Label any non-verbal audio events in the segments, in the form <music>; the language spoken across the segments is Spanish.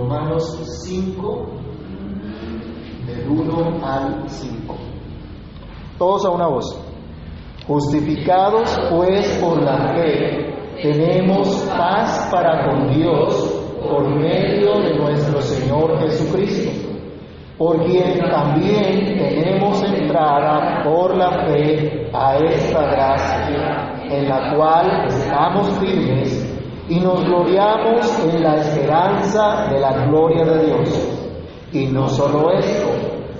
Romanos 5, del 1 al 5. Todos a una voz. Justificados pues por la fe, tenemos paz para con Dios por medio de nuestro Señor Jesucristo, por quien también tenemos entrada por la fe a esta gracia, en la cual estamos firmes y nos gloriamos en la esperanza de la gloria de Dios. Y no solo esto,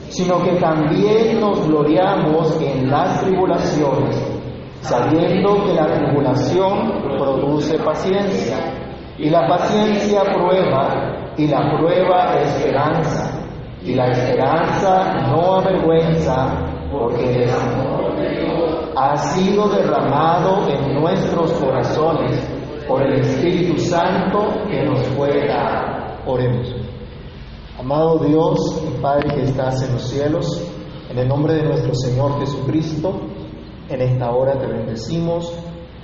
sino que también nos gloriamos en las tribulaciones, sabiendo que la tribulación produce paciencia, y la paciencia prueba, y la prueba esperanza, y la esperanza no avergüenza, porque el amor ha sido derramado en nuestros corazones por el Espíritu Santo que nos fue dado. Oremos. Amado Dios y Padre que estás en los cielos, en el nombre de nuestro Señor Jesucristo, en esta hora te bendecimos,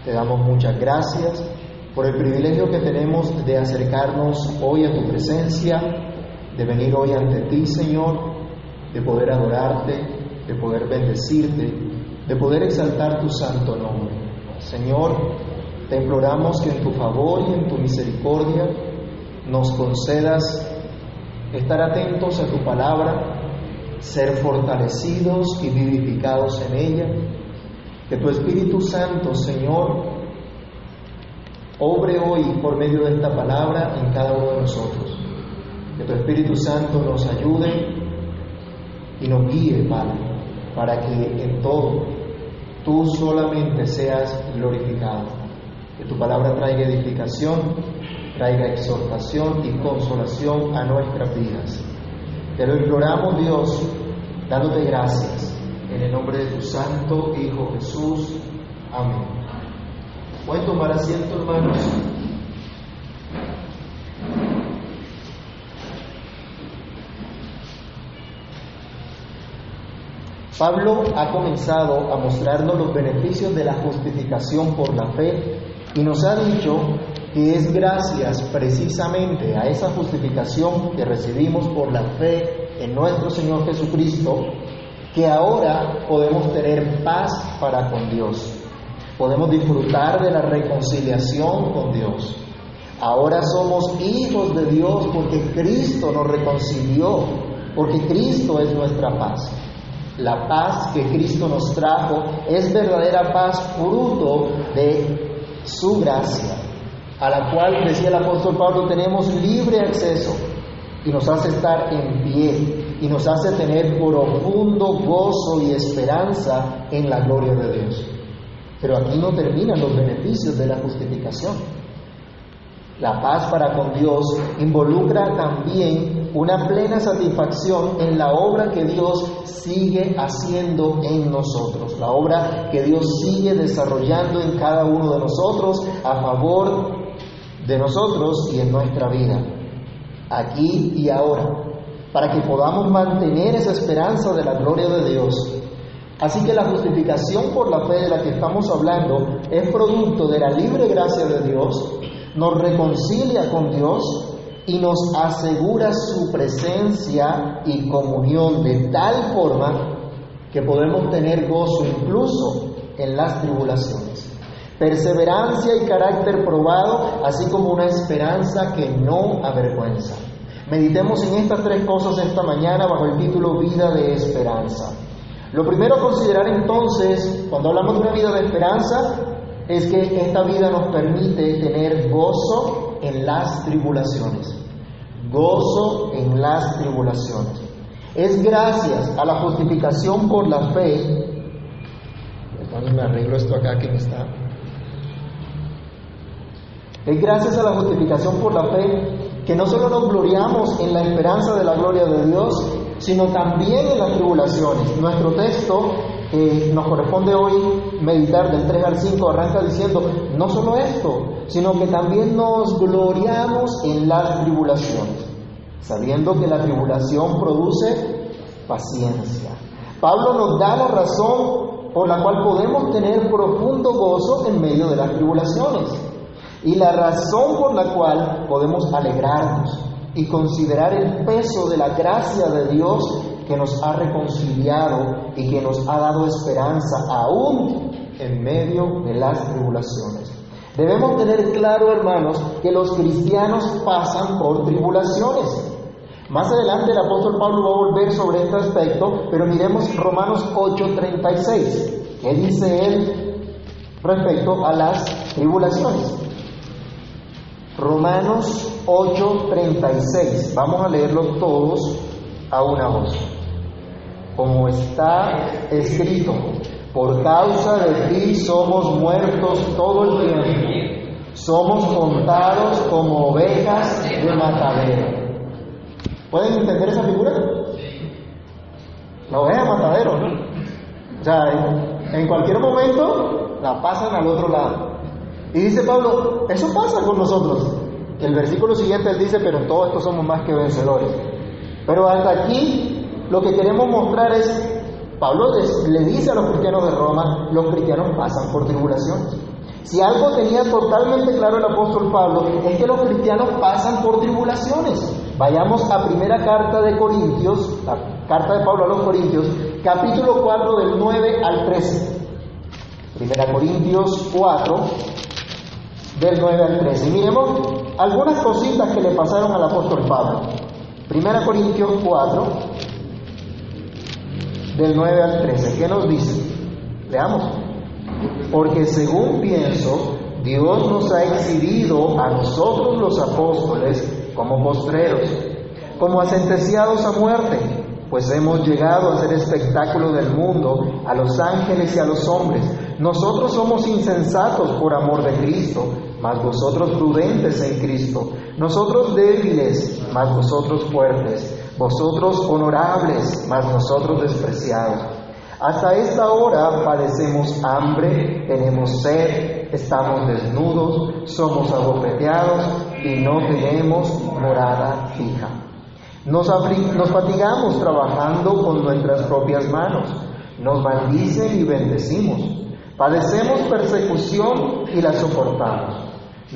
te damos muchas gracias por el privilegio que tenemos de acercarnos hoy a tu presencia, de venir hoy ante ti, Señor, de poder adorarte, de poder bendecirte, de poder exaltar tu santo nombre. Señor, te imploramos que en tu favor y en tu misericordia nos concedas estar atentos a tu palabra, ser fortalecidos y vivificados en ella. Que tu Espíritu Santo, Señor, obre hoy por medio de esta palabra en cada uno de nosotros. Que tu Espíritu Santo nos ayude y nos guíe, Padre, para que en todo tú solamente seas glorificado que tu palabra traiga edificación, traiga exhortación y consolación a nuestras vidas. Te lo imploramos, Dios, dándote gracias, en el nombre de tu Santo Hijo Jesús. Amén. Pueden tomar asiento, hermanos. Pablo ha comenzado a mostrarnos los beneficios de la justificación por la fe y nos ha dicho que es gracias precisamente a esa justificación que recibimos por la fe en nuestro Señor Jesucristo que ahora podemos tener paz para con Dios. Podemos disfrutar de la reconciliación con Dios. Ahora somos hijos de Dios porque Cristo nos reconcilió, porque Cristo es nuestra paz. La paz que Cristo nos trajo es verdadera paz fruto de su gracia, a la cual, decía el apóstol Pablo, tenemos libre acceso y nos hace estar en pie y nos hace tener profundo gozo y esperanza en la gloria de Dios. Pero aquí no terminan los beneficios de la justificación. La paz para con Dios involucra también una plena satisfacción en la obra que Dios sigue haciendo en nosotros, la obra que Dios sigue desarrollando en cada uno de nosotros a favor de nosotros y en nuestra vida, aquí y ahora, para que podamos mantener esa esperanza de la gloria de Dios. Así que la justificación por la fe de la que estamos hablando es producto de la libre gracia de Dios nos reconcilia con Dios y nos asegura su presencia y comunión de tal forma que podemos tener gozo incluso en las tribulaciones. Perseverancia y carácter probado, así como una esperanza que no avergüenza. Meditemos en estas tres cosas esta mañana bajo el título Vida de Esperanza. Lo primero a considerar entonces, cuando hablamos de una vida de esperanza, es que esta vida nos permite tener gozo en las tribulaciones. Gozo en las tribulaciones. Es gracias a la justificación por la fe. Entonces me arreglo esto acá que me está. Es gracias a la justificación por la fe que no solo nos gloriamos en la esperanza de la gloria de Dios, sino también en las tribulaciones. Nuestro texto que nos corresponde hoy meditar del 3 al 5 arranca diciendo, no solo esto, sino que también nos gloriamos en las tribulaciones, sabiendo que la tribulación produce paciencia. Pablo nos da la razón por la cual podemos tener profundo gozo en medio de las tribulaciones y la razón por la cual podemos alegrarnos y considerar el peso de la gracia de Dios que nos ha reconciliado y que nos ha dado esperanza aún en medio de las tribulaciones. Debemos tener claro, hermanos, que los cristianos pasan por tribulaciones. Más adelante el apóstol Pablo va a volver sobre este aspecto, pero miremos Romanos 8:36. ¿Qué dice él respecto a las tribulaciones? Romanos 8:36. Vamos a leerlo todos a una voz. Como está escrito, por causa de ti somos muertos todo el tiempo. Somos contados como ovejas de matadero. ¿Pueden entender esa figura? La oveja de matadero, ¿no? O sea, en cualquier momento la pasan al otro lado. Y dice Pablo, eso pasa con nosotros. El versículo siguiente él dice, pero en todo esto somos más que vencedores. Pero hasta aquí lo que queremos mostrar es, Pablo le dice a los cristianos de Roma, los cristianos pasan por tribulaciones. Si algo tenía totalmente claro el apóstol Pablo, es que los cristianos pasan por tribulaciones. Vayamos a primera carta de Corintios, la carta de Pablo a los Corintios, capítulo 4 del 9 al 13. Primera Corintios 4, del 9 al 13. Y miremos algunas cositas que le pasaron al apóstol Pablo. Primera Corintios 4, del 9 al 13. ¿Qué nos dice? Veamos. Porque según pienso, Dios nos ha exhibido a nosotros los apóstoles como postreros, como sentenciados a muerte, pues hemos llegado a ser espectáculo del mundo, a los ángeles y a los hombres. Nosotros somos insensatos por amor de Cristo, mas vosotros prudentes en Cristo, nosotros débiles, mas vosotros fuertes, vosotros honorables, mas nosotros despreciados. Hasta esta hora padecemos hambre, tenemos sed, estamos desnudos, somos abofeteados y no tenemos morada fija. Nos, nos fatigamos trabajando con nuestras propias manos, nos maldicen y bendecimos. Padecemos persecución y la soportamos.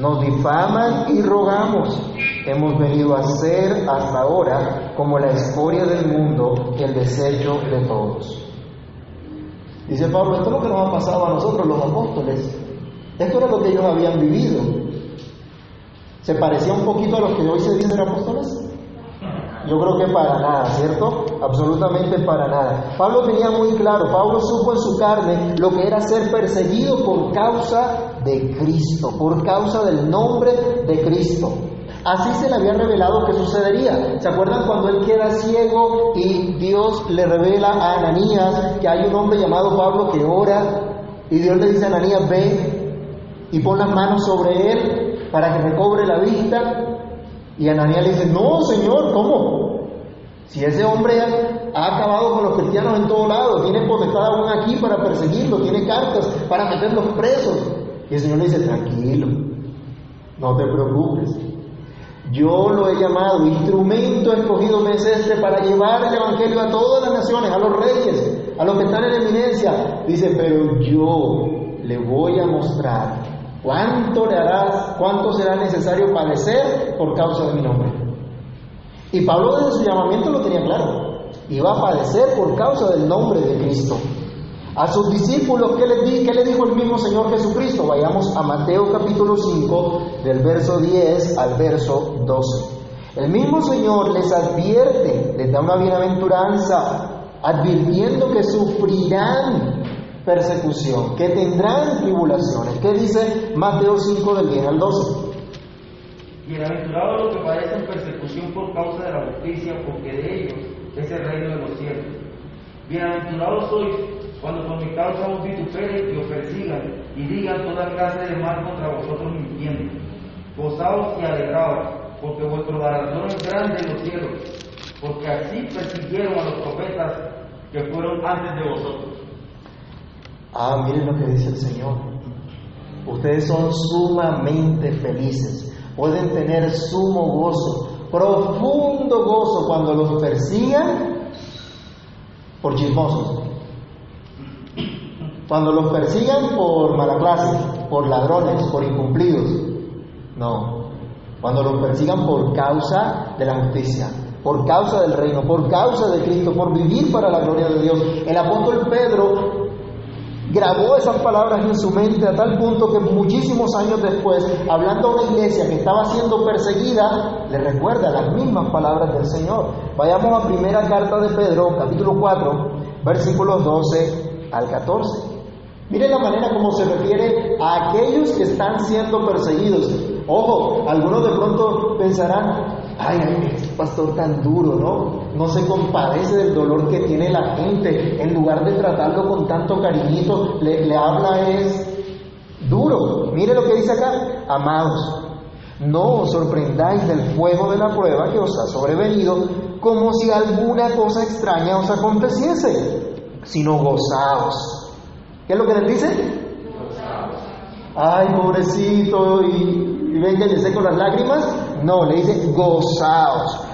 Nos difaman y rogamos. Hemos venido a ser hasta ahora como la escoria del mundo, el desecho de todos. Dice Pablo, esto es lo que nos ha pasado a nosotros los apóstoles. Esto era lo que ellos habían vivido. ¿Se parecía un poquito a lo que hoy se dicen apóstoles? Yo creo que para nada, ¿cierto? Absolutamente para nada. Pablo tenía muy claro, Pablo supo en su carne lo que era ser perseguido por causa de Cristo, por causa del nombre de Cristo. Así se le había revelado que sucedería. ¿Se acuerdan cuando él queda ciego y Dios le revela a Ananías que hay un hombre llamado Pablo que ora y Dios le dice a Ananías, ve y pon las manos sobre él para que recobre la vista? Y Ananías le dice, no, Señor, ¿cómo? Si ese hombre ha acabado con los cristianos en todo lado, tiene potestad aún aquí para perseguirlo, tiene cartas para meterlos presos. Y el Señor le dice, tranquilo, no te preocupes. Yo lo he llamado, instrumento escogido me es este para llevar el Evangelio a todas las naciones, a los reyes, a los que están en eminencia. Dice, pero yo le voy a mostrar ¿Cuánto le harás, cuánto será necesario padecer por causa de mi nombre? Y Pablo desde su llamamiento lo tenía claro. Iba a padecer por causa del nombre de Cristo. A sus discípulos, ¿qué les, ¿qué le dijo el mismo Señor Jesucristo? Vayamos a Mateo capítulo 5, del verso 10 al verso 12. El mismo Señor les advierte, les da una bienaventuranza, advirtiendo que sufrirán persecución, que tendrán tribulaciones. ¿Qué dice Mateo 5 del 10 al 12? Bienaventurados los que padecen persecución por causa de la justicia, porque de ellos es el reino de los cielos. Bienaventurados sois cuando por mi causa os vituperen y os persigan y digan toda clase de mal contra vosotros mintiendo. Gozaos y alegraos, porque vuestro galardón es grande en los cielos, porque así persiguieron a los profetas que fueron antes de vosotros. Ah, miren lo que dice el Señor. Ustedes son sumamente felices, pueden tener sumo gozo, profundo gozo cuando los persigan por chismosos, cuando los persigan por mala clase, por ladrones, por incumplidos. No, Cuando los persigan por causa de la justicia, por causa del reino, por causa de Cristo, por vivir para la gloria de Dios. El apóstol Pedro grabó esas palabras en su mente a tal punto que muchísimos años después, hablando a una iglesia que estaba siendo perseguida, le recuerda las mismas palabras del Señor. Vayamos a primera carta de Pedro, capítulo 4, versículos 12 al 14. Miren la manera como se refiere a aquellos que están siendo perseguidos. Ojo, algunos de pronto pensarán, ay, ay, pastor tan duro, ¿no? No se compadece del dolor que tiene la gente. En lugar de tratarlo con tanto cariñito, le, le habla es duro. Mire lo que dice acá, amados. No os sorprendáis del fuego de la prueba que os ha sobrevenido, como si alguna cosa extraña os aconteciese, sino gozaos ¿Qué es lo que les dice? Ay, pobrecito, y, y venga y con las lágrimas. No, le dice gozaos,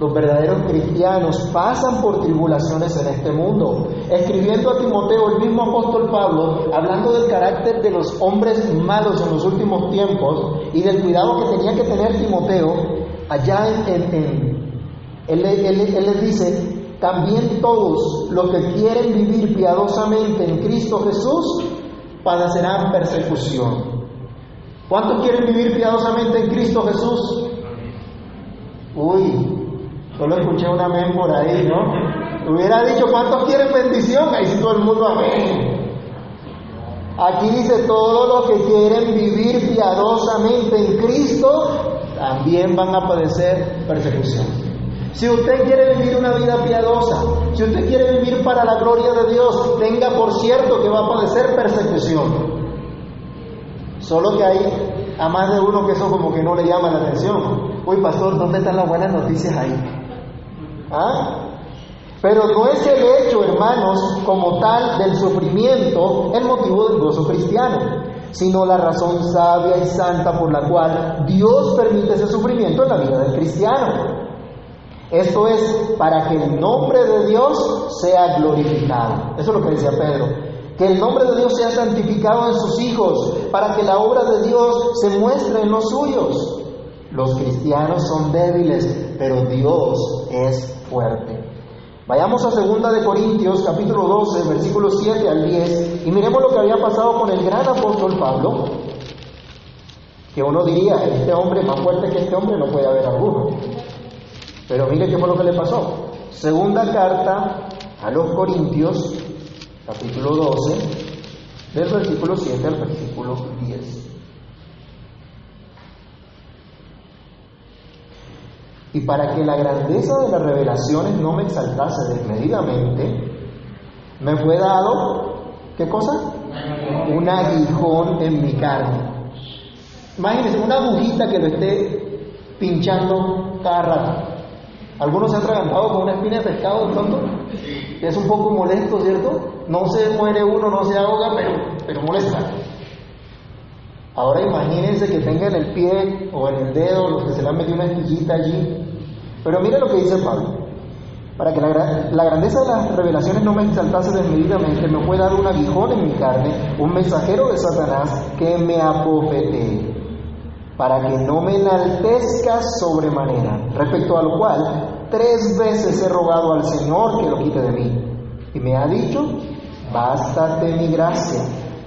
Los verdaderos cristianos pasan por tribulaciones en este mundo. Escribiendo a Timoteo, el mismo apóstol Pablo, hablando del carácter de los hombres malos en los últimos tiempos y del cuidado que tenía que tener Timoteo, allá en, él, él les dice, también todos los que quieren vivir piadosamente en Cristo Jesús padecerán persecución. ¿Cuántos quieren vivir piadosamente en Cristo Jesús? Uy, solo escuché un amén por ahí, ¿no? Hubiera dicho, ¿cuántos quieren bendición? Ahí sí todo el mundo amén. Aquí dice, todos los que quieren vivir piadosamente en Cristo también van a padecer persecución. Si usted quiere vivir una vida piadosa, si usted quiere vivir para la gloria de Dios, tenga por cierto que va a padecer persecución. Solo que hay a más de uno que eso como que no le llama la atención. Uy, pastor, ¿dónde están las buenas noticias ahí? ¿Ah? Pero no es el hecho, hermanos, como tal del sufrimiento el motivo del gozo cristiano, sino la razón sabia y santa por la cual Dios permite ese sufrimiento en la vida del cristiano. Esto es para que el nombre de Dios sea glorificado. Eso es lo que decía Pedro. Que el nombre de Dios sea santificado en sus hijos, para que la obra de Dios se muestre en los suyos. Los cristianos son débiles, pero Dios es fuerte. Vayamos a 2 de Corintios capítulo 12, versículos 7 al 10 y miremos lo que había pasado con el gran apóstol Pablo, que uno diría, este hombre más fuerte que este hombre no puede haber alguno. Pero mire qué fue lo que le pasó. Segunda carta a los Corintios, capítulo 12, del versículo 7 al versículo 10. Y para que la grandeza de las revelaciones no me exaltase desmedidamente, me fue dado, ¿qué cosa? Un aguijón en mi carne. Imagínense, una agujita que lo esté pinchando cada rato. Algunos se han atragantado con una espina de pescado de pronto. Es un poco molesto, ¿cierto? No se muere uno, no se ahoga, pero, pero molesta. Ahora imagínense que tenga en el pie o en el dedo los que se le han metido una espillita allí. Pero mire lo que dice Pablo. Para que la, grandeza de las revelaciones no me exaltase desmedidamente, me fue dar un aguijón en mi carne, un mensajero de Satanás que me apofete para que no me enaltezca sobremanera, respecto a lo cual tres veces he rogado al Señor que lo quite de mí. Y me ha dicho, bástate mi gracia,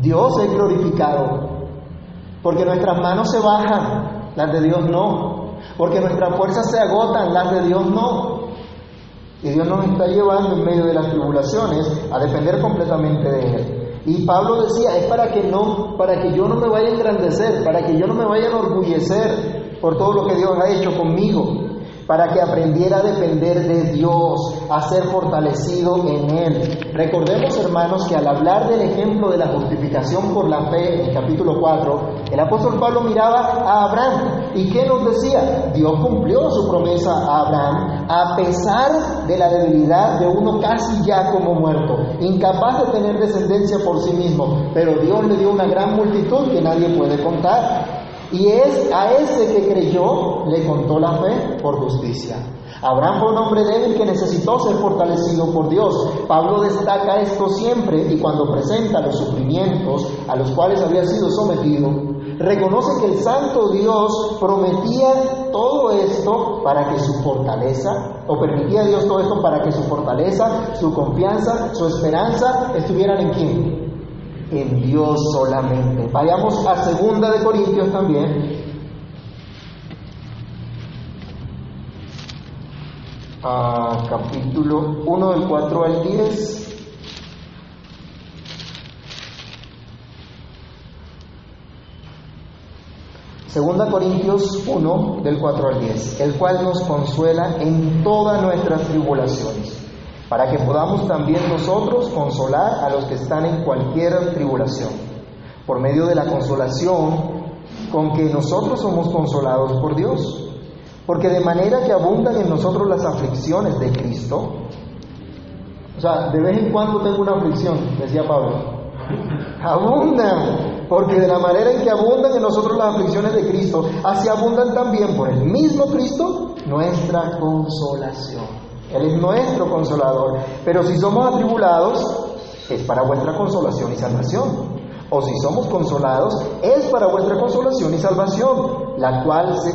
Dios es glorificado, porque nuestras manos se bajan, las de Dios no. porque nuestras fuerzas se agotan, las de Dios no. Y Dios nos está llevando en medio de las tribulaciones a depender completamente de Él. Y Pablo decía, es para que no, para que yo no me vaya a engrandecer, para que yo no me vaya a enorgullecer por todo lo que Dios ha hecho conmigo para que aprendiera a depender de Dios, a ser fortalecido en Él. Recordemos, hermanos, que al hablar del ejemplo de la justificación por la fe, en el capítulo 4, el apóstol Pablo miraba a Abraham. ¿Y qué nos decía? Dios cumplió su promesa a Abraham a pesar de la debilidad de uno casi ya como muerto, incapaz de tener descendencia por sí mismo, pero Dios le dio una gran multitud que nadie puede contar. Y es a ese que creyó le contó la fe por justicia. Abraham fue un hombre débil que necesitó ser fortalecido por Dios. Pablo destaca esto siempre y cuando presenta los sufrimientos a los cuales había sido sometido, reconoce que el santo Dios prometía todo esto para que su fortaleza, o permitía a Dios todo esto para que su fortaleza, su confianza, su esperanza estuvieran en quién? En Dios solamente. Vayamos a segunda de Corintios también. A capítulo 1 del 4 al 10. Segunda Corintios 1 del 4 al 10, el cual nos consuela en todas nuestras tribulaciones para que podamos también nosotros consolar a los que están en cualquier tribulación, por medio de la consolación con que nosotros somos consolados por Dios. Porque de manera que abundan en nosotros las aflicciones de Cristo, o sea, de vez en cuando tengo una aflicción, decía Pablo, <laughs> abundan, porque de la manera en que abundan en nosotros las aflicciones de Cristo, así abundan también por el mismo Cristo nuestra consolación. Él es nuestro consolador. Pero si somos atribulados, es para vuestra consolación y salvación. O si somos consolados, es para vuestra consolación y salvación, la cual se,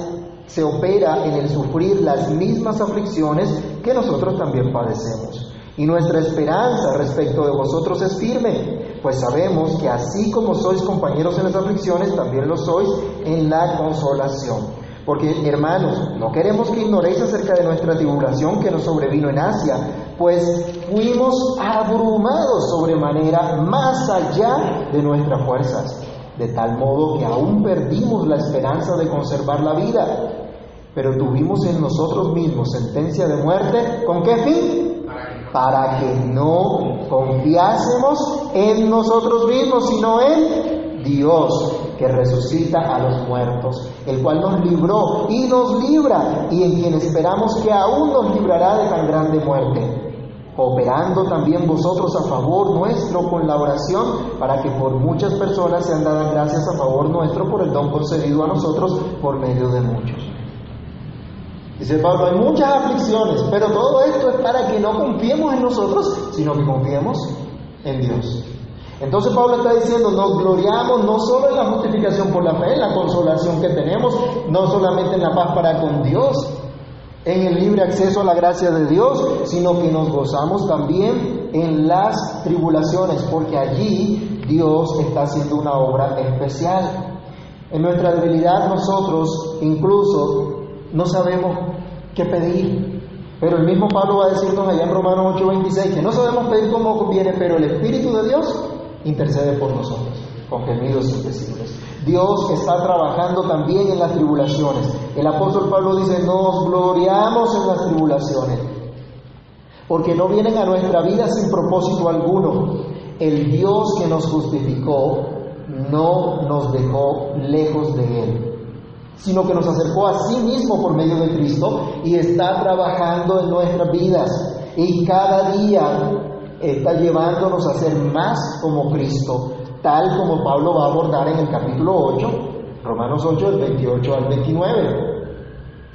se opera en el sufrir las mismas aflicciones que nosotros también padecemos. Y nuestra esperanza respecto de vosotros es firme, pues sabemos que así como sois compañeros en las aflicciones, también lo sois en la consolación. Porque, hermanos, no queremos que ignoréis acerca de nuestra tribulación que nos sobrevino en Asia, pues fuimos abrumados sobremanera más allá de nuestras fuerzas, de tal modo que aún perdimos la esperanza de conservar la vida. Pero tuvimos en nosotros mismos sentencia de muerte, ¿con qué fin? Para que no confiásemos en nosotros mismos, sino en Dios que resucita a los muertos, el cual nos libró y nos libra, y en quien esperamos que aún nos librará de tan grande muerte, operando también vosotros a favor nuestro con la oración, para que por muchas personas sean dadas gracias a favor nuestro por el don concedido a nosotros por medio de muchos. Dice Pablo, hay muchas aflicciones, pero todo esto es para que no confiemos en nosotros, sino que confiemos en Dios. Entonces Pablo está diciendo, nos gloriamos no solo en la justificación por la fe, en la consolación que tenemos, no solamente en la paz para con Dios, en el libre acceso a la gracia de Dios, sino que nos gozamos también en las tribulaciones, porque allí Dios está haciendo una obra especial. En nuestra debilidad nosotros incluso no sabemos qué pedir, pero el mismo Pablo va a decirnos allá en Romanos 8:26 que no sabemos pedir como conviene, pero el Espíritu de Dios intercede por nosotros con gemidos indecibles. Dios está trabajando también en las tribulaciones. El apóstol Pablo dice, nos gloriamos en las tribulaciones, porque no vienen a nuestra vida sin propósito alguno. El Dios que nos justificó no nos dejó lejos de Él, sino que nos acercó a sí mismo por medio de Cristo y está trabajando en nuestras vidas. Y cada día está llevándonos a ser más como Cristo, tal como Pablo va a abordar en el capítulo 8, Romanos 8, del 28 al 29.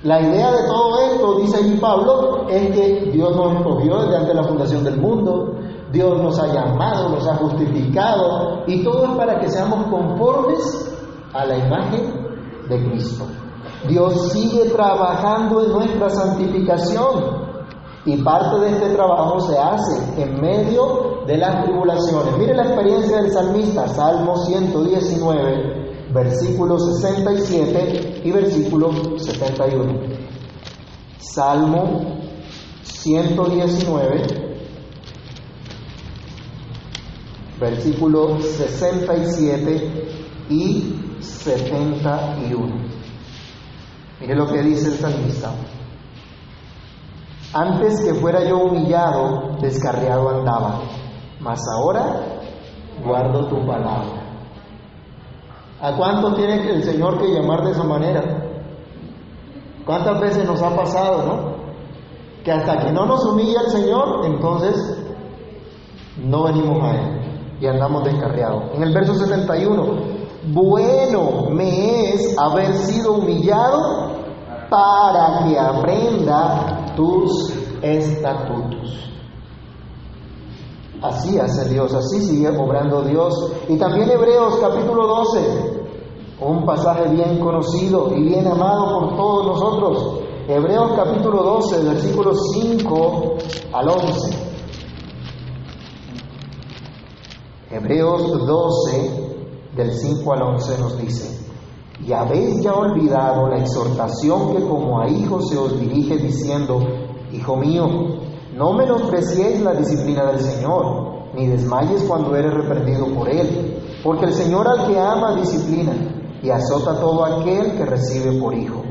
La idea de todo esto, dice ahí Pablo, es que Dios nos escogió desde antes de la fundación del mundo, Dios nos ha llamado, nos ha justificado, y todo es para que seamos conformes a la imagen de Cristo. Dios sigue trabajando en nuestra santificación. Y parte de este trabajo se hace en medio de las tribulaciones. Mire la experiencia del salmista, Salmo 119, versículo 67 y versículo 71. Salmo 119, versículo 67 y 71. Mire lo que dice el salmista. Antes que fuera yo humillado, descarriado andaba, mas ahora guardo tu palabra. ¿A cuánto tiene el Señor que llamar de esa manera? ¿Cuántas veces nos ha pasado, no? Que hasta que no nos humilla el Señor, entonces no venimos a Él y andamos descarriados. En el verso 71, bueno me es haber sido humillado para que aprenda tus estatutos. Así hace Dios, así sigue obrando Dios. Y también Hebreos capítulo 12, un pasaje bien conocido y bien amado por todos nosotros. Hebreos capítulo 12, versículos 5 al 11. Hebreos 12, del 5 al 11 nos dice, y habéis ya olvidado la exhortación que como a hijos se os dirige diciendo, Hijo mío, no menospreciéis la disciplina del Señor, ni desmayes cuando eres reprendido por Él, porque el Señor al que ama disciplina y azota todo aquel que recibe por hijo.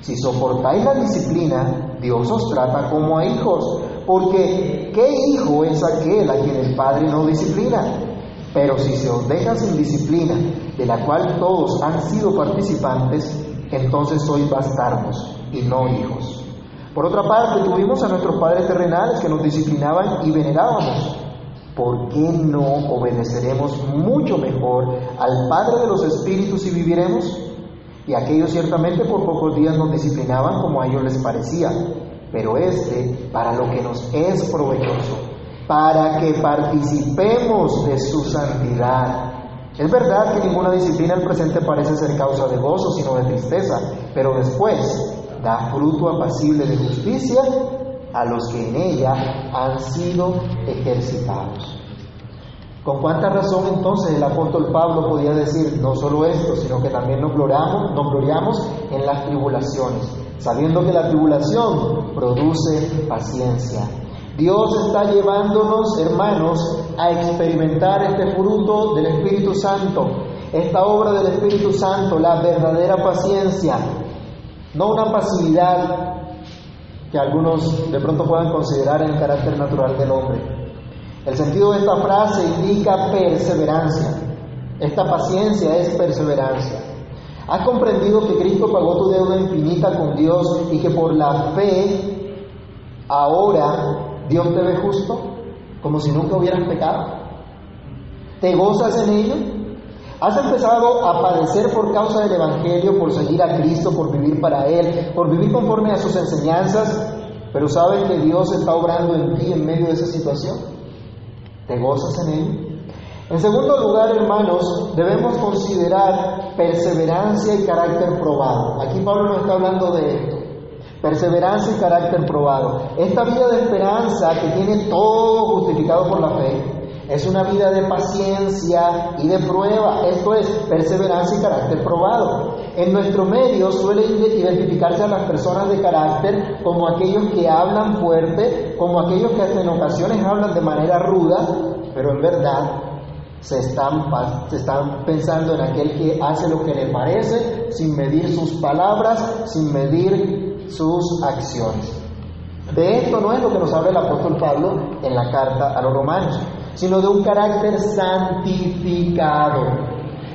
Si soportáis la disciplina, Dios os trata como a hijos, porque ¿qué hijo es aquel a quien el Padre no disciplina? Pero si se os deja sin disciplina, de la cual todos han sido participantes, entonces sois bastardos y no hijos. Por otra parte, tuvimos a nuestros padres terrenales que nos disciplinaban y venerábamos. ¿Por qué no obedeceremos mucho mejor al Padre de los Espíritus y viviremos? Y aquellos ciertamente por pocos días nos disciplinaban como a ellos les parecía, pero este para lo que nos es provechoso, para que participemos de su santidad. Es verdad que ninguna disciplina al presente parece ser causa de gozo, sino de tristeza, pero después da fruto apacible de justicia a los que en ella han sido ejercitados. ¿Con cuánta razón entonces el apóstol Pablo podía decir no solo esto, sino que también nos gloriamos, nos gloriamos en las tribulaciones, sabiendo que la tribulación produce paciencia? Dios está llevándonos, hermanos, a experimentar este fruto del Espíritu Santo, esta obra del Espíritu Santo, la verdadera paciencia, no una pasividad que algunos de pronto puedan considerar el carácter natural del hombre. El sentido de esta frase indica perseverancia. Esta paciencia es perseverancia. ¿Has comprendido que Cristo pagó tu deuda infinita con Dios y que por la fe ahora Dios te ve justo, como si nunca hubieras pecado? ¿Te gozas en ello? Has empezado a padecer por causa del Evangelio, por seguir a Cristo, por vivir para Él, por vivir conforme a sus enseñanzas, pero sabes que Dios está obrando en ti en medio de esa situación. ¿Te gozas en Él? En segundo lugar, hermanos, debemos considerar perseverancia y carácter probado. Aquí Pablo nos está hablando de. Perseverancia y carácter probado. Esta vida de esperanza que tiene todo justificado por la fe, es una vida de paciencia y de prueba, esto es perseverancia y carácter probado. En nuestro medio suele identificarse a las personas de carácter como aquellos que hablan fuerte, como aquellos que en ocasiones hablan de manera ruda, pero en verdad se están, se están pensando en aquel que hace lo que le parece sin medir sus palabras, sin medir sus acciones. De esto no es lo que nos habla el apóstol Pablo en la carta a los romanos sino de un carácter santificado.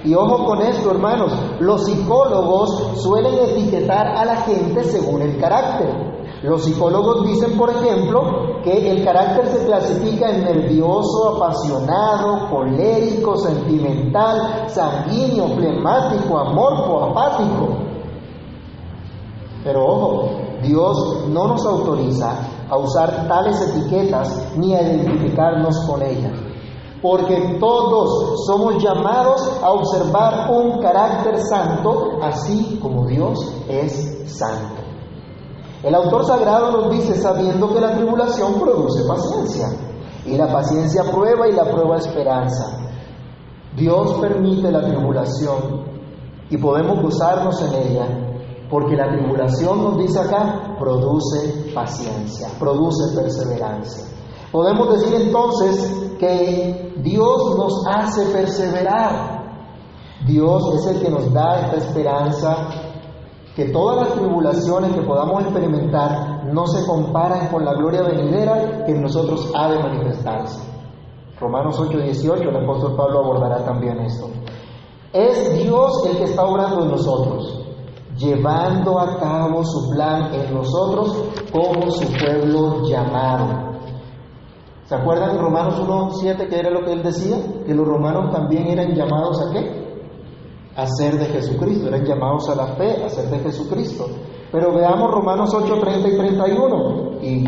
Y ojo con esto, hermanos, los psicólogos suelen etiquetar a la gente según el carácter. Los psicólogos dicen, por ejemplo, que el carácter se clasifica en nervioso, apasionado, colérico, sentimental, sanguíneo, flemático, amorfo, apático. Pero ojo, Dios no nos autoriza a usar tales etiquetas ni a identificarnos con ellas, porque todos somos llamados a observar un carácter santo, así como Dios es santo. El autor sagrado nos dice, sabiendo que la tribulación produce paciencia, y la paciencia prueba y la prueba esperanza. Dios permite la tribulación y podemos gozarnos en ella, porque la tribulación nos dice acá, produce paciencia, produce perseverancia. Podemos decir entonces que Dios nos hace perseverar. Dios es el que nos da esta esperanza, que todas las tribulaciones que podamos experimentar no se comparan con la gloria venidera que en nosotros ha de manifestarse. Romanos 8:18, el apóstol Pablo abordará también esto. Es Dios el que está obrando en nosotros, llevando a cabo su plan en nosotros como su pueblo llamado. ¿Se acuerdan de Romanos 1.7 que era lo que él decía? Que los romanos también eran llamados a qué? A ser de Jesucristo, eran llamados a la fe, a ser de Jesucristo. Pero veamos Romanos 8, 30 y 31 y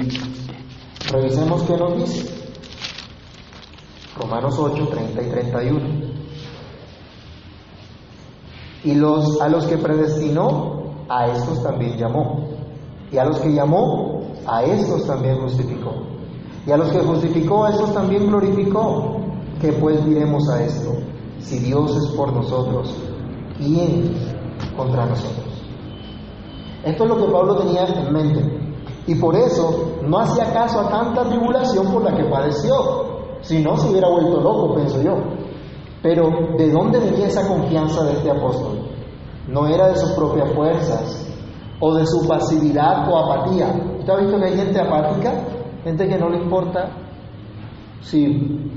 revisemos qué nos dice. Romanos 8, 30 y 31. Y los, a los que predestinó, a estos también llamó. Y a los que llamó, a estos también justificó. Y a los que justificó, a estos también glorificó. ¿Qué pues diremos a esto? Si Dios es por nosotros, ¿quién contra nosotros? Esto es lo que Pablo tenía en mente. Y por eso no hacía caso a tanta tribulación por la que padeció. Si no, se hubiera vuelto loco, pienso yo. Pero ¿de dónde venía esa confianza de este apóstol? No era de sus propias fuerzas o de su pasividad o apatía. ¿Usted ha visto que hay gente apática? Gente que no le importa si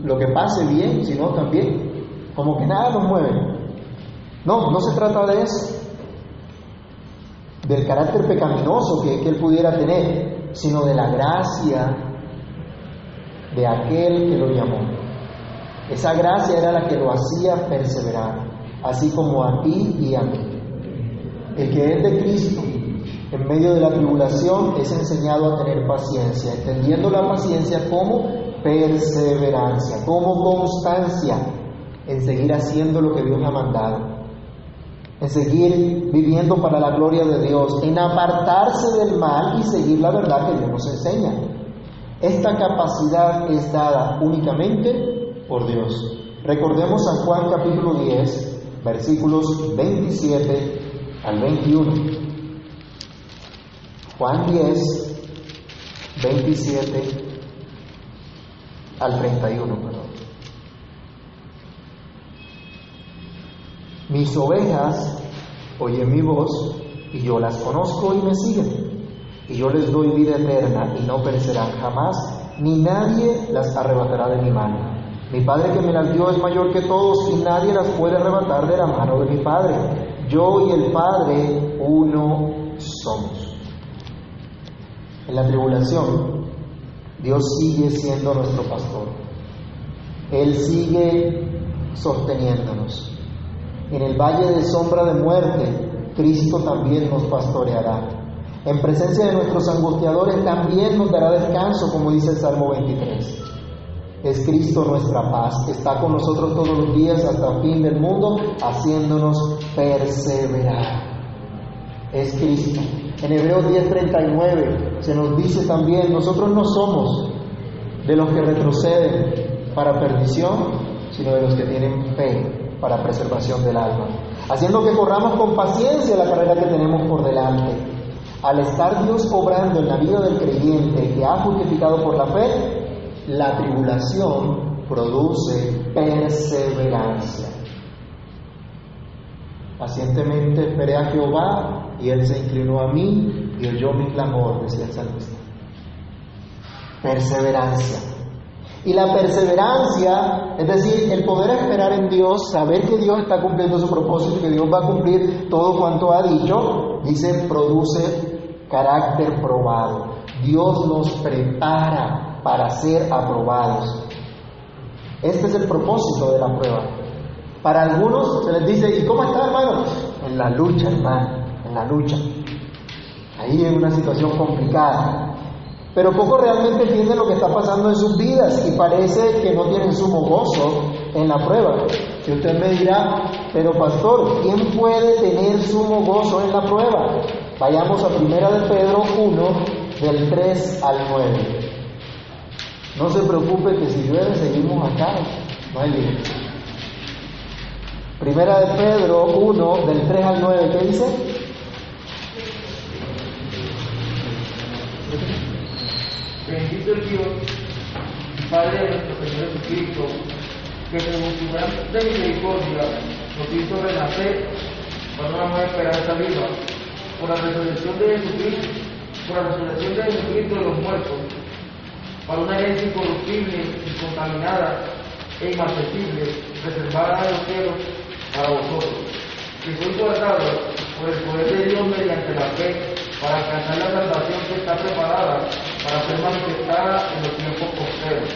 lo que pase bien, si no también. Como que nada nos mueve. No, no se trata de eso. Del carácter pecaminoso que, que él pudiera tener, sino de la gracia de aquel que lo llamó. Esa gracia era la que lo hacía perseverar, así como a ti y a mí. El que es de Cristo, en medio de la tribulación, es enseñado a tener paciencia, entendiendo la paciencia como perseverancia, como constancia en seguir haciendo lo que Dios ha mandado, en seguir viviendo para la gloria de Dios, en apartarse del mal y seguir la verdad que Dios nos enseña. Esta capacidad es dada únicamente por Dios. Recordemos San Juan capítulo 10, versículos 27 al 21. Juan 10, 27 al 31, perdón. Mis ovejas oyen mi voz y yo las conozco y me siguen y yo les doy vida eterna y no perecerán jamás, ni nadie las arrebatará de mi mano. Mi Padre que me las dio es mayor que todos y nadie las puede arrebatar de la mano de mi Padre. Yo y el Padre uno somos. En la tribulación, Dios sigue siendo nuestro pastor. Él sigue sosteniéndonos. En el valle de sombra de muerte, Cristo también nos pastoreará. En presencia de nuestros angustiadores también nos dará descanso, como dice el Salmo 23. Es Cristo nuestra paz, está con nosotros todos los días hasta el fin del mundo, haciéndonos perseverar. Es Cristo. En Hebreos 10:39 se nos dice también, nosotros no somos de los que retroceden para perdición, sino de los que tienen fe para preservación del alma. Haciendo que corramos con paciencia la carrera que tenemos por delante al estar Dios obrando en la vida del creyente que ha justificado por la fe, la tribulación produce perseverancia. Pacientemente esperé a Jehová y él se inclinó a mí y oyó mi clamor, decía el salmista. Perseverancia. Y la perseverancia, es decir, el poder esperar en Dios, saber que Dios está cumpliendo su propósito que Dios va a cumplir todo cuanto ha dicho, dice, produce carácter probado. Dios nos prepara para ser aprobados. Este es el propósito de la prueba. Para algunos se les dice, ¿y cómo está hermano? En la lucha, hermano, en la lucha. Ahí en una situación complicada pero poco realmente entienden lo que está pasando en sus vidas y parece que no tienen sumo gozo en la prueba. Y usted me dirá, pero pastor, ¿quién puede tener sumo gozo en la prueba? Vayamos a primera de Pedro 1, del 3 al 9. No se preocupe que si llueve seguimos acá, lío. Primera de Pedro 1, del 3 al 9, ¿qué dice? Bendito el Dios, Padre de nuestro Señor Jesucristo, que según su gran misericordia nos hizo renacer para una nueva esperanza viva, por la resurrección de Jesucristo, por la resurrección de Jesucristo de los muertos, para una herencia incorruptible, incontaminada e inaccesible, reservada de los cielos para vosotros, que sois guardados por el poder de Dios mediante la fe para alcanzar la salvación que está preparada para ser manifestada en los tiempos posteriores,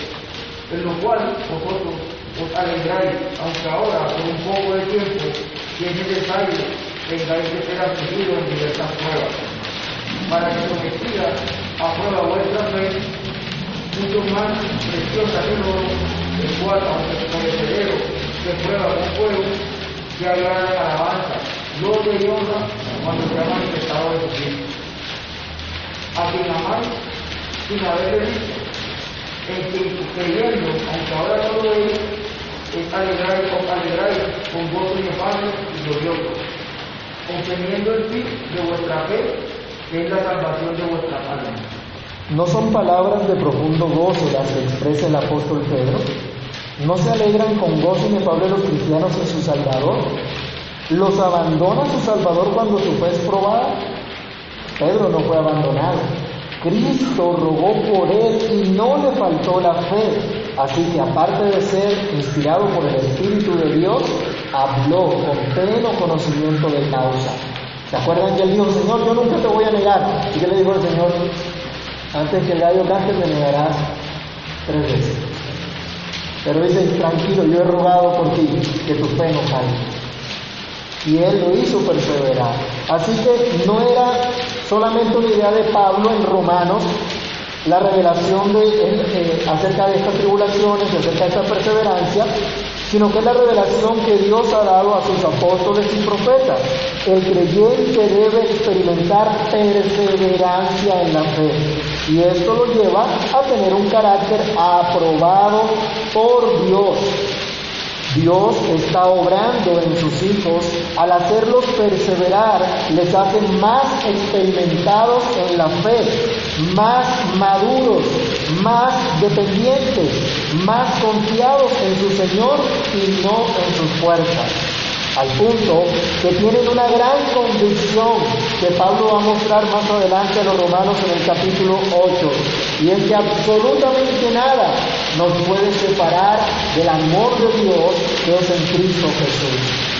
en lo cual vosotros os alegráis, aunque ahora por un poco de tiempo, si es necesario, tengáis que ser afligidos en diversas pruebas, para que sometida a prueba vuestra fe, mucho más preciosa que el oro, el cual, aunque perecedero, se prueba con fuego, que haga de alabanza, gloria y honra cuando se ha manifestado Jesucristo. A quien amáis sin haberle visto, en quien creyendo, aunque ahora no lo veis, es alegrar con alegrar con gozo inefable y glorioso, conteniendo el fin de vuestra fe, que es la salvación de vuestra alma. ¿No son palabras de profundo gozo las que expresa el apóstol Pedro? ¿No se alegran con gozo inefable los cristianos en su Salvador? ¿Los abandona su Salvador cuando su fe es probada? Pedro no fue abandonado. Cristo rogó por él y no le faltó la fe. Así que aparte de ser inspirado por el Espíritu de Dios, habló con pleno conocimiento de causa. ¿Se acuerdan que él dijo, Señor, yo nunca te voy a negar? ¿Y qué le dijo el Señor? Antes que el gallo cante me negarás tres veces. Pero dice, tranquilo, yo he rogado por ti, que tu fe no caiga. Y él lo hizo perseverar. Así que no era solamente una idea de Pablo en Romanos, la revelación de él, eh, acerca de estas tribulaciones, acerca de esta perseverancia, sino que es la revelación que Dios ha dado a sus apóstoles y profetas. El creyente debe experimentar perseverancia en la fe. Y esto lo lleva a tener un carácter aprobado por Dios. Dios está obrando en sus hijos. Al hacerlos perseverar, les hace más experimentados en la fe, más maduros, más dependientes, más confiados en su Señor y no en sus fuerzas. Al punto que tienen una gran convicción que Pablo va a mostrar más adelante a los romanos en el capítulo 8, y es que absolutamente nada nos puede separar del amor de Dios que es en Cristo Jesús.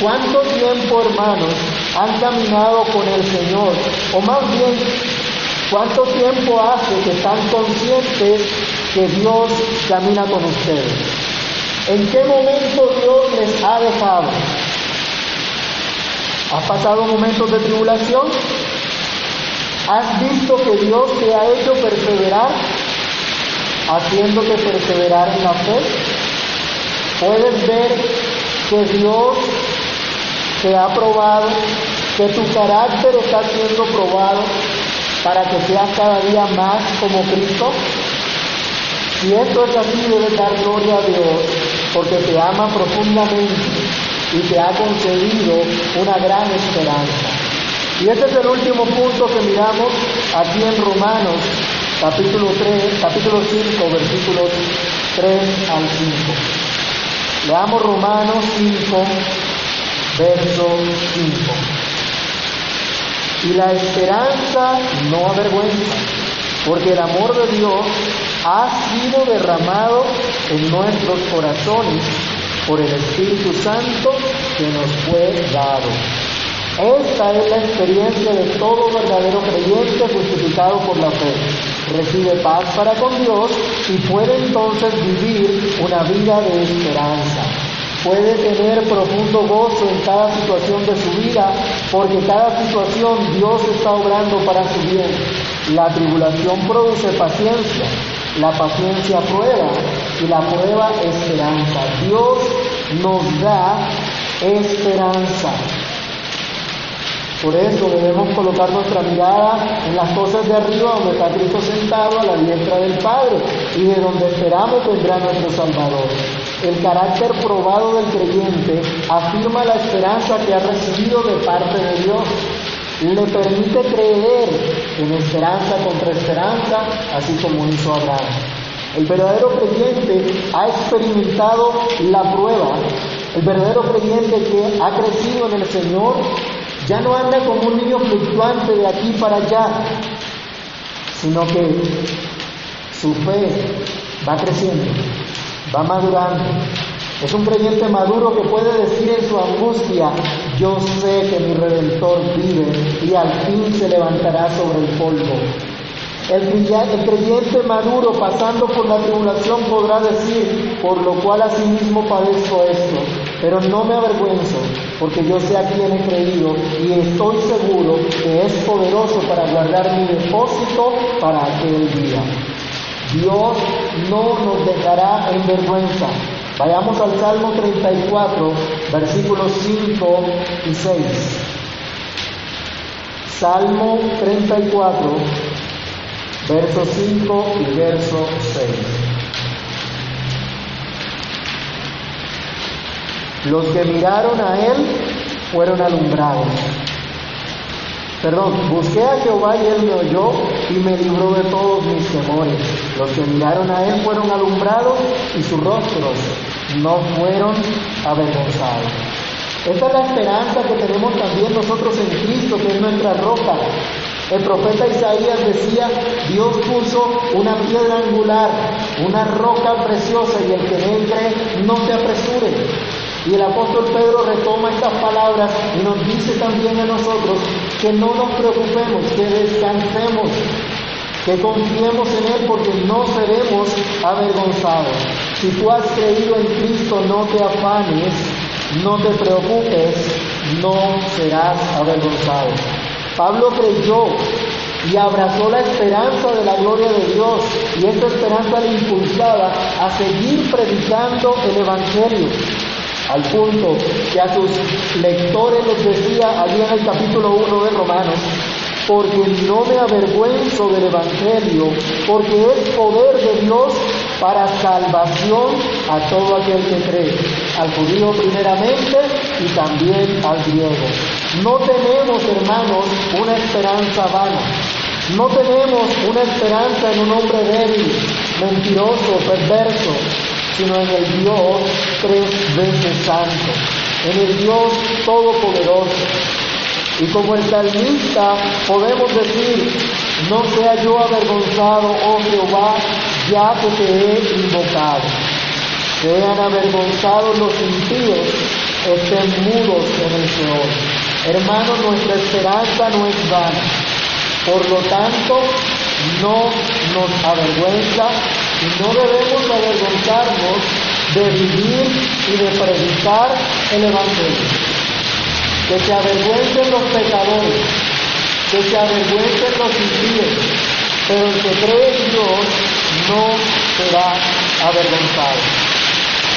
¿Cuánto tiempo, hermanos, han caminado con el Señor? O más bien, ¿cuánto tiempo hace que están conscientes que Dios camina con ustedes? ¿En qué momento Dios les ha dejado? ¿Has pasado momentos de tribulación? ¿Has visto que Dios te ha hecho perseverar, haciéndote perseverar en la fe? Puedes ver que Dios te ha probado, que tu carácter está siendo probado para que seas cada día más como Cristo. Si esto es así, debes dar gloria a Dios, porque te ama profundamente y te ha concedido una gran esperanza. Y este es el último punto que miramos aquí en Romanos, capítulo 3, capítulo 5, versículos 3 al 5. Leamos Romanos 5, verso 5. Y la esperanza no avergüenza, porque el amor de Dios ha sido derramado en nuestros corazones por el Espíritu Santo que nos fue dado. Esta es la experiencia de todo verdadero creyente justificado por la fe. Recibe paz para con Dios y puede entonces vivir una vida de esperanza. Puede tener profundo gozo en cada situación de su vida porque cada situación Dios está obrando para su bien. La tribulación produce paciencia, la paciencia prueba y la prueba esperanza. Dios nos da esperanza. Por eso debemos colocar nuestra mirada en las cosas de arriba donde está Cristo sentado a la diestra del Padre y de donde esperamos vendrá nuestro Salvador. el carácter probado del creyente afirma la esperanza que ha recibido de parte de Dios. Le permite creer en esperanza contra esperanza, así como hizo Abraham. El verdadero creyente ha experimentado la prueba. El verdadero creyente que ha crecido en el Señor ya no anda como un niño fluctuante de aquí para allá, sino que su fe va creciendo, va madurando. Es un creyente maduro que puede decir en su angustia, yo sé que mi redentor vive y al fin se levantará sobre el polvo. El, creyente maduro pasando por la tribulación podrá decir, por lo cual asimismo padezco esto, pero no me avergüenzo, porque yo sé a quién he creído y estoy seguro que es poderoso para guardar mi depósito para aquel día. Dios no nos dejará en vergüenza. Vayamos al Salmo 34, versículos 5 y 6. Salmo 34, verso 5 y verso 6. Los que miraron a Él fueron alumbrados. Perdón, busqué a Jehová y Él me oyó y me libró de todos mis temores. Los que miraron a Él fueron alumbrados y sus rostros no fueron avergonzados. Esta es la esperanza que tenemos también nosotros en Cristo, que es nuestra roca. El profeta Isaías decía, Dios puso una piedra angular, una roca preciosa y el que en él cree no se apresure. Y el apóstol Pedro retoma estas palabras y nos dice también a nosotros que no nos preocupemos, que descansemos, que confiemos en Él porque no seremos avergonzados. Si tú has creído en Cristo, no te afanes, no te preocupes, no serás avergonzado. Pablo creyó y abrazó la esperanza de la gloria de Dios y esta esperanza le impulsaba a seguir predicando el Evangelio al punto que a sus lectores les decía allí en el capítulo 1 de Romanos, porque no me avergüenzo del Evangelio, porque es poder de Dios para salvación a todo aquel que cree, al judío primeramente y también al griego. No tenemos, hermanos, una esperanza vana. No tenemos una esperanza en un hombre débil, mentiroso, perverso, sino en el Dios tres veces santo, en el Dios todopoderoso. Y como el salmista podemos decir, no sea yo avergonzado, oh Jehová, ya que te he invocado. Sean avergonzados los impíos, estén mudos en el Señor. Hermanos, nuestra esperanza no es vana. Por lo tanto, no nos avergüenza y no debemos avergonzarnos de vivir y de predicar el Evangelio. Que se avergüencen los pecadores, que se avergüencen los impíos, pero el que cree en Dios no será avergonzado.